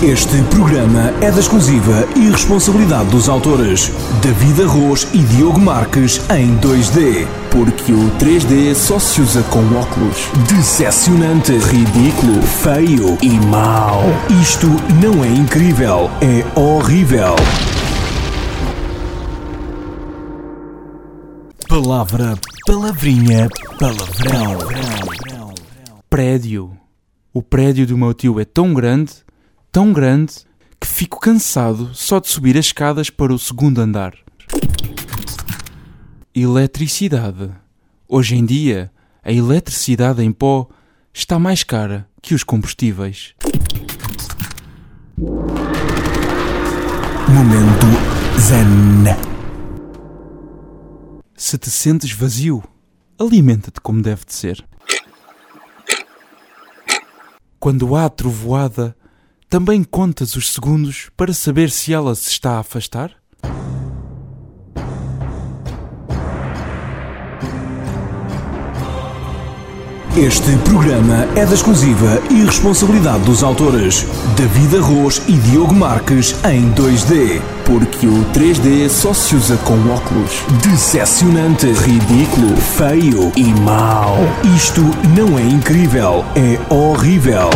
Este programa é da exclusiva e responsabilidade dos autores David Arroz e Diogo Marques em 2D, porque o 3D só se usa com óculos. Decepcionante, ridículo, feio e mau. Isto não é incrível, é horrível. Palavra, palavrinha, palavrão. Prédio. O prédio do meu tio é tão grande, tão grande, que fico cansado só de subir as escadas para o segundo andar. Eletricidade. Hoje em dia, a eletricidade em pó está mais cara que os combustíveis. Momento Zen. Se te sentes vazio, alimenta-te como deve de ser. Quando há trovoada, também contas os segundos para saber se ela se está a afastar? Este programa é da exclusiva e responsabilidade dos autores David Arroz e Diogo Marques em 2D, porque o 3D só se usa com óculos. Decepcionante, ridículo, feio e mau. Isto não é incrível, é horrível.